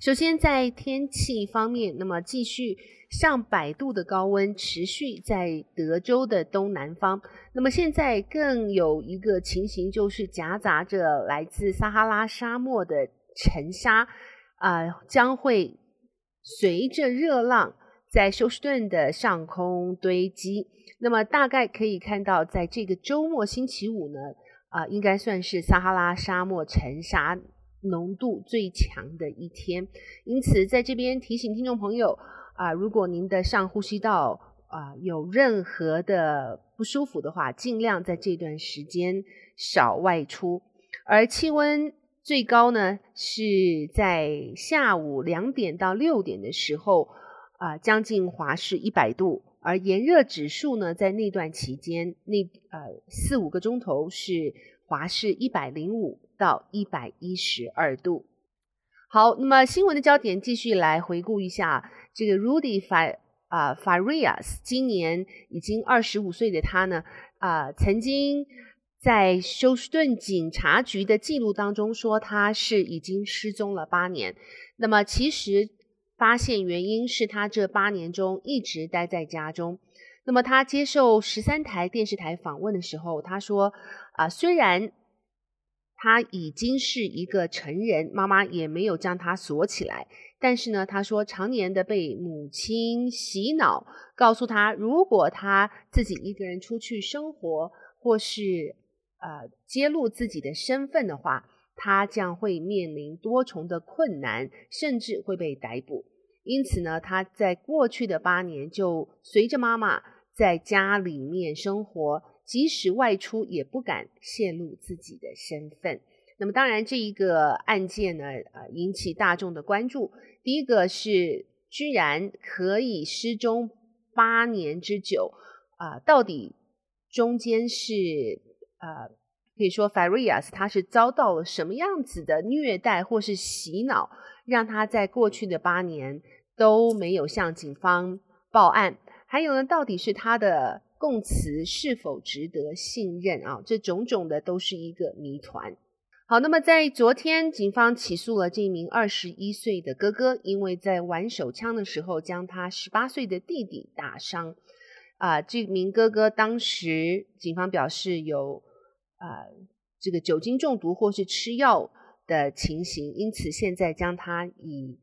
首先，在天气方面，那么继续上百度的高温持续在德州的东南方。那么现在更有一个情形，就是夹杂着来自撒哈拉沙漠的尘沙，啊、呃，将会。随着热浪在休斯顿的上空堆积，那么大概可以看到，在这个周末星期五呢，啊、呃，应该算是撒哈拉沙漠尘沙浓度最强的一天。因此，在这边提醒听众朋友啊、如果您的上呼吸道啊、有任何的不舒服的话，尽量在这段时间少外出，而气温。最高呢是在下午两点到六点的时候，啊、将近华氏一百度，而炎热指数呢，在那段期间，那呃四五个钟头是华氏一百零五到一百一十二度。好，那么新闻的焦点继续来回顾一下这个 Rudy 法啊 Farias，今年已经二十五岁的他呢，啊、曾经。在休斯顿警察局的记录当中说，他是已经失踪了八年。那么，其实发现原因是他这八年中一直待在家中。那么，他接受十三台电视台访问的时候，他说：“啊，虽然他已经是一个成人，妈妈也没有将他锁起来，但是呢，他说常年的被母亲洗脑，告诉他如果他自己一个人出去生活，或是……”呃，揭露自己的身份的话，他将会面临多重的困难，甚至会被逮捕。因此呢，他在过去的八年就随着妈妈在家里面生活，即使外出也不敢泄露自己的身份。那么，当然这一个案件呢，呃，引起大众的关注。第一个是，居然可以失踪八年之久，啊，到底中间是？呃，可以说 Farias 他是遭到了什么样子的虐待或是洗脑，让他在过去的八年都没有向警方报案？还有呢，到底是他的供词是否值得信任啊？这种种的都是一个谜团。好，那么在昨天，警方起诉了这名二十一岁的哥哥，因为在玩手枪的时候将他十八岁的弟弟打伤。啊、这名哥哥当时警方表示有。啊、这个酒精中毒或是吃药的情形，因此现在将他以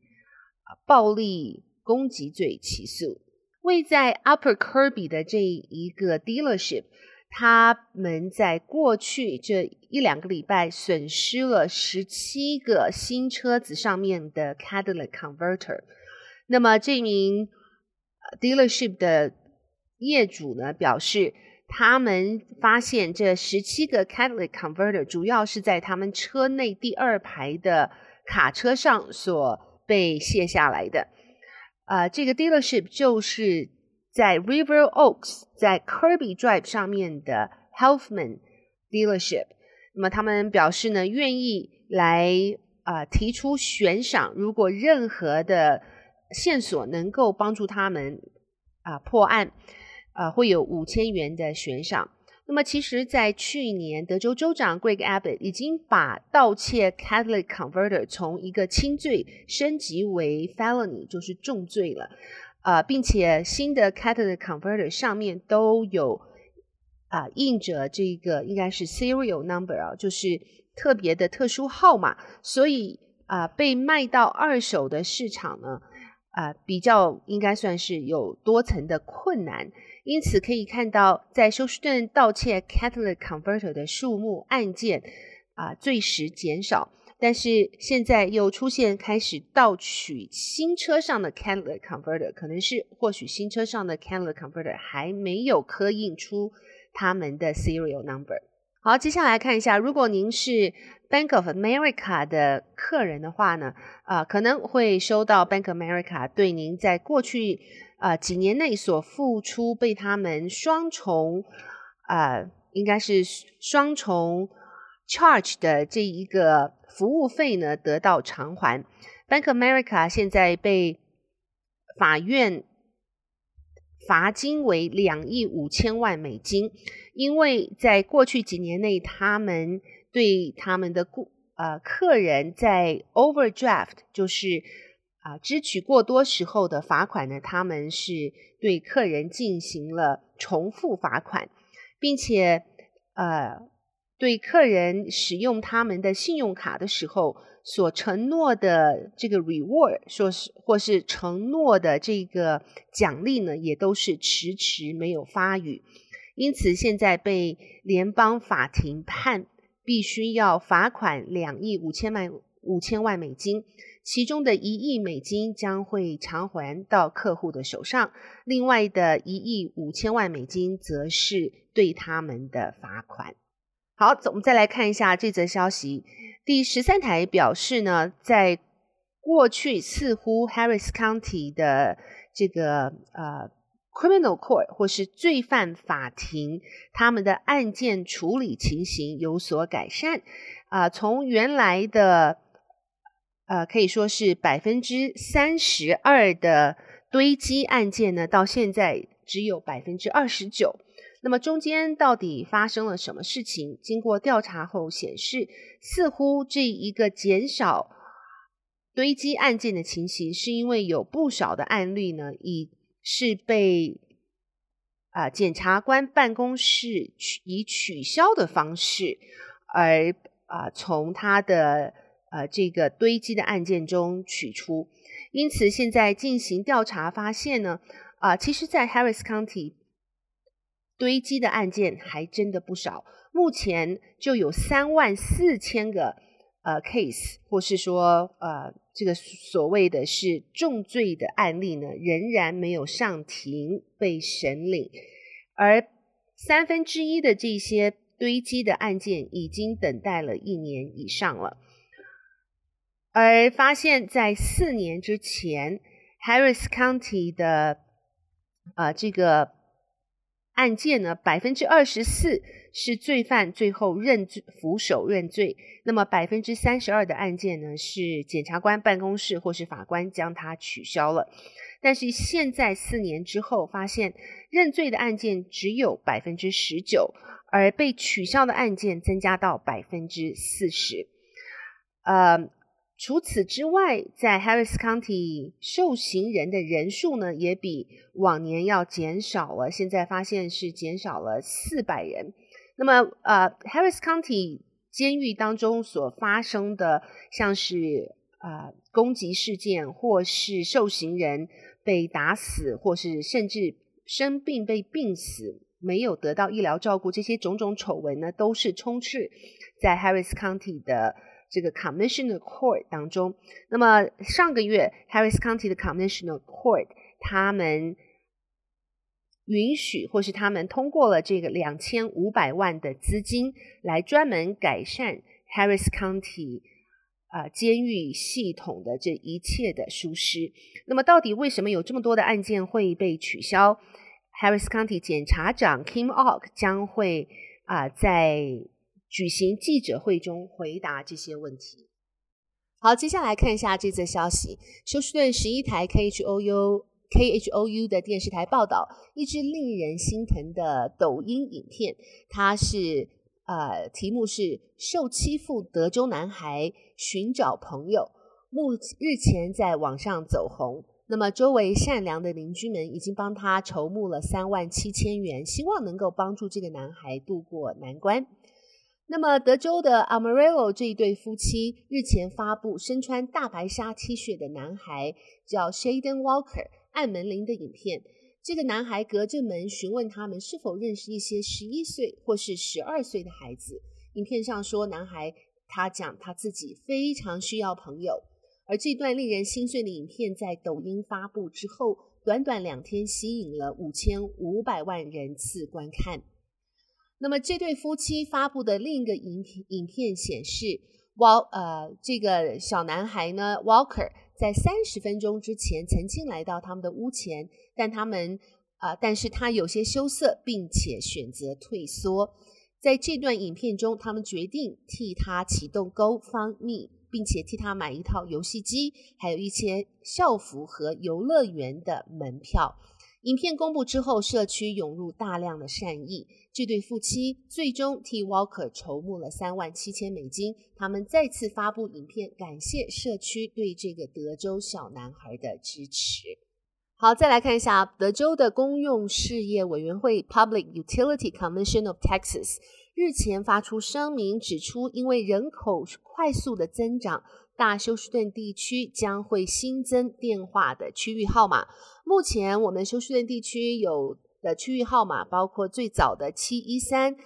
暴力攻击罪起诉。位在 Upper Kirby 的这一个 dealership，他们在过去这一两个礼拜损失了十七个新车子上面的 Catalytic Converter。那么这名 dealership 的业主呢表示。他们发现这十七个 catalytic converter 主要是在他们车内第二排的卡车上所被卸下来的。呃，这个 dealership 就是在 River Oaks 在 Kirby Drive 上面的 Healthman dealership。那么他们表示呢，愿意来啊、提出悬赏，如果任何的线索能够帮助他们啊、破案。呃，会有五千元的悬赏。那么，其实，在去年，德州州长 Greg Abbott 已经把盗窃 catalytic converter 从一个轻罪升级为 felony，就是重罪了。呃，并且新的 catalytic converter 上面都有啊、印着这个应该是 serial number 啊，就是特别的特殊号码，所以啊、被卖到二手的市场呢，啊、比较应该算是有多层的困难。因此可以看到，在休斯顿盗窃 catalytic converter 的数目案件啊，最时减少，但是现在又出现开始盗取新车上的 catalytic converter，可能是或许新车上的 catalytic converter 还没有刻印出他们的 serial number。好，接下来看一下，如果您是 Bank of America 的客人的话呢，啊，可能会收到 Bank of America 对您在过去。啊、几年内所付出被他们双重，呃，应该是双重 charge 的这一个服务费呢得到偿还。Bank America 现在被法院罚金为两亿五千万美金，因为在过去几年内，他们对他们的顾呃客人在 overdraft，就是啊、支取过多时候的罚款呢，他们是对客人进行了重复罚款，并且呃对客人使用他们的信用卡的时候。所承诺的这个 reward，说是或是承诺的这个奖励呢，也都是迟迟没有发予，因此现在被联邦法庭判必须要罚款两亿五千万五千万美金，其中的一亿美金将会偿还到客户的手上，另外的一亿五千万美金则是对他们的罚款。好，我们再来看一下这则消息。第十三台表示呢，在过去似乎 Harris County 的这个呃 Criminal Court 或是罪犯法庭，他们的案件处理情形有所改善。啊、从原来的呃可以说是百分之三十二的堆积案件呢，到现在只有百分之二十九。那么中间到底发生了什么事情？经过调查后显示，似乎这一个减少堆积案件的情形，是因为有不少的案例呢，已是被啊、检察官办公室取以取消的方式，而啊、从他的呃这个堆积的案件中取出。因此现在进行调查发现呢，啊、其实，在 Harris County。堆积的案件还真的不少，目前就有三万四千个呃 case，或是说呃这个所谓的是重罪的案例呢，仍然没有上庭被审理，而三分之一的这些堆积的案件已经等待了一年以上了，而发现，在四年之前，Harris County 的呃这个。案件呢，百分之二十四是罪犯最后认罪俯首认罪，那么百分之三十二的案件呢，是检察官办公室或是法官将它取消了。但是现在四年之后，发现认罪的案件只有百分之十九，而被取消的案件增加到百分之四十。呃。除此之外，在 Harris County 受刑人的人数呢，也比往年要减少了。现在发现是减少了四百人。那么，呃，Harris County 监狱当中所发生的，像是呃攻击事件，或是受刑人被打死，或是甚至生病被病死，没有得到医疗照顾，这些种种丑闻呢，都是充斥在 Harris County 的。这个 Commissioner Court 当中，那么上个月 Harris County 的 Commissioner Court 他们允许或是他们通过了这个两千五百万的资金，来专门改善 Harris County 啊、监狱系统的这一切的疏失。那么到底为什么有这么多的案件会被取消？Harris County 检察长 Kim Ogg 将会啊、在。举行记者会中回答这些问题。好，接下来看一下这则消息：休斯顿十一台 KHOU KHOU 的电视台报道，一支令人心疼的抖音影片，它是呃，题目是“受欺负德州男孩寻找朋友”，目日前在网上走红。那么，周围善良的邻居们已经帮他筹募了三万七千元，希望能够帮助这个男孩渡过难关。那么，德州的 Amarillo 这一对夫妻日前发布身穿大白纱 T 恤的男孩叫 Shaden Walker 按门铃的影片。这个男孩隔着门询问他们是否认识一些十一岁或是十二岁的孩子。影片上说，男孩他讲他自己非常需要朋友。而这段令人心碎的影片在抖音发布之后，短短两天吸引了五千五百万人次观看。那么，这对夫妻发布的另一个影影片显示沃呃，这个小男孩呢，Walker 在三十分钟之前曾经来到他们的屋前，但他们啊、但是他有些羞涩，并且选择退缩。在这段影片中，他们决定替他启动 GoFundMe，并且替他买一套游戏机，还有一些校服和游乐园的门票。影片公布之后，社区涌入大量的善意。这对夫妻最终替 Walker 筹募了三万七千美金。他们再次发布影片，感谢社区对这个德州小男孩的支持。好，再来看一下德州的公用事业委员会 （Public Utility Commission of Texas） 日前发出声明，指出因为人口快速的增长。大休斯顿地区将会新增电话的区域号码。目前，我们休斯顿地区有的区域号码包括最早的七一三，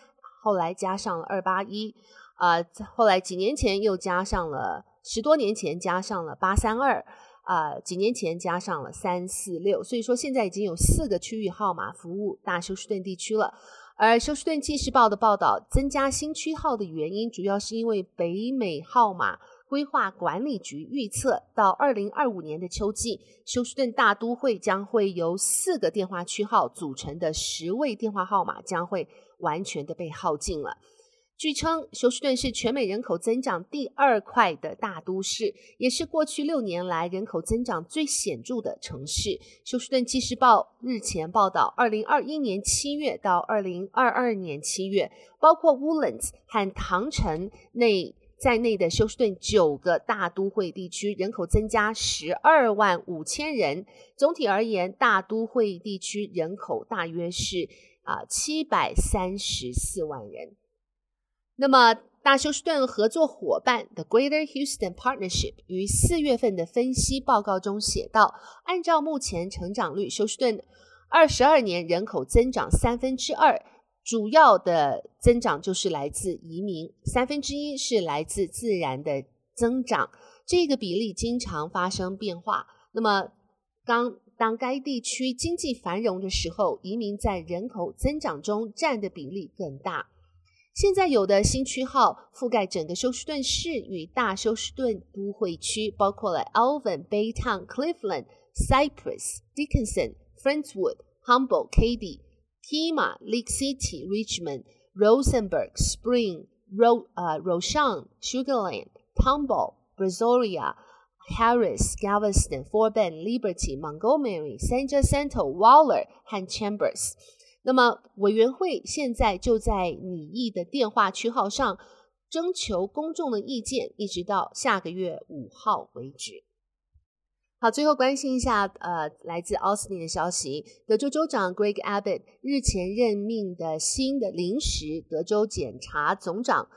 后来加上了二八一，啊，后来几年前又加上了十多年前加上了八三二，啊，几年前加上了三四六。所以说，现在已经有四个区域号码服务大休斯顿地区了。而休斯顿纪事报的报道，增加新区号的原因，主要是因为北美号码。规划管理局预测，到二零二五年的秋季，休斯顿大都会将会由四个电话区号组成的十位电话号码将会完全的被耗尽了。据称，休斯顿是全美人口增长第二快的大都市，也是过去六年来人口增长最显著的城市。休斯顿纪事报日前报道，二零二一年七月到二零二二年七月，包括 Woolens 和唐城内。在内的休斯顿九个大都会地区人口增加十二万五千人。总体而言，大都会地区人口大约是啊七百三十四万人。那么，大休斯顿合作伙伴 The Greater Houston Partnership 于四月份的分析报告中写道，按照目前成长率，休斯顿二十二年人口增长三分之二。主要的增长就是来自移民，三分之一是来自自然的增长，这个比例经常发生变化。那么，当当该地区经济繁荣的时候，移民在人口增长中占的比例更大。现在有的新区号覆盖整个休斯顿市与大休斯顿都会区，包括了 Alvin、Baytown、Cleveland、Cypress、Dickinson、Friendswood、Humble、Katy。Kemah、League City、Richmond、Rosenberg、Spring、Ro 呃 Roseau、Sugar Land、Tomball、Brazoria、Harris、Galveston、Fort Bend、Liberty、Montgomery、San Jacinto、Waller 和 Chambers。那么委员会现在就在拟议的电话区号上征求公众的意见，一直到下个月五号为止。 好，最后关心一下，呃，来自奥斯汀的消息，德州州长 Greg Abbott 日前任命的新的临时德州检察总长，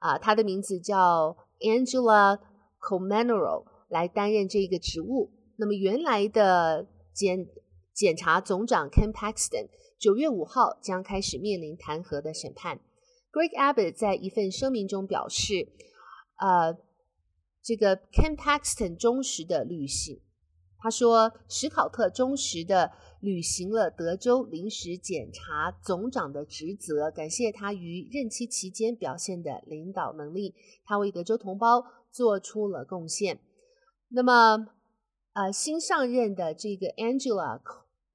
啊、他的名字叫 Angela Comanero，来担任这个职务。那么原来的检检察总长 Ken Paxton 九月五号将开始面临弹劾的审判。Greg Abbott 在一份声明中表示，呃，这个 Ken Paxton 忠实的履行。他说：“史考特忠实地履行了德州临时检察总长的职责，感谢他于任期期间表现的领导能力，他为德州同胞做出了贡献。那么，呃，新上任的这个 Angela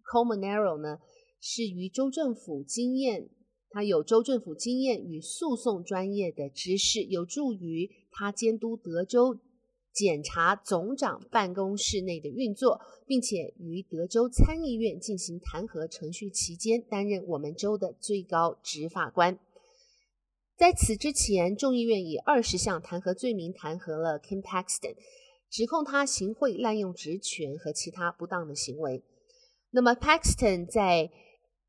Comenero 呢，是于州政府经验，他有州政府经验与诉讼专业的知识，有助于他监督德州。”检察总长办公室内的运作，并且于德州参议院进行弹劾程序期间担任我们州的最高执法官。在此之前，众议院以二十项弹劾罪名弹劾了 Ken Paxton，指控他行贿、滥用职权和其他不当的行为。那么，Paxton 在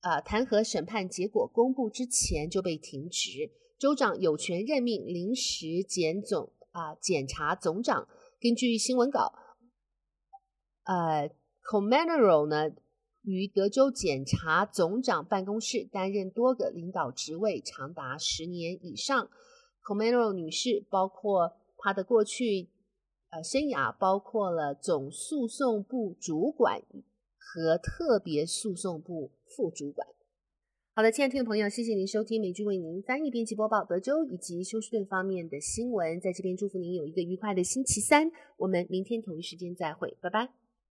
呃弹劾审判结果公布之前就被停职，州长有权任命临时检总啊、检察总长。根据新闻稿，呃，Comenero 呢，于德州检察总长办公室担任多个领导职位，长达十年以上。Comenero 女士包括她的过去呃生涯，包括了总诉讼部主管和特别诉讼部副主管。好的，亲爱的听众朋友，谢谢您收听美剧为您翻译、编辑、播报德州以及休斯顿方面的新闻。在这边祝福您有一个愉快的星期三。我们明天同一时间再会，拜拜。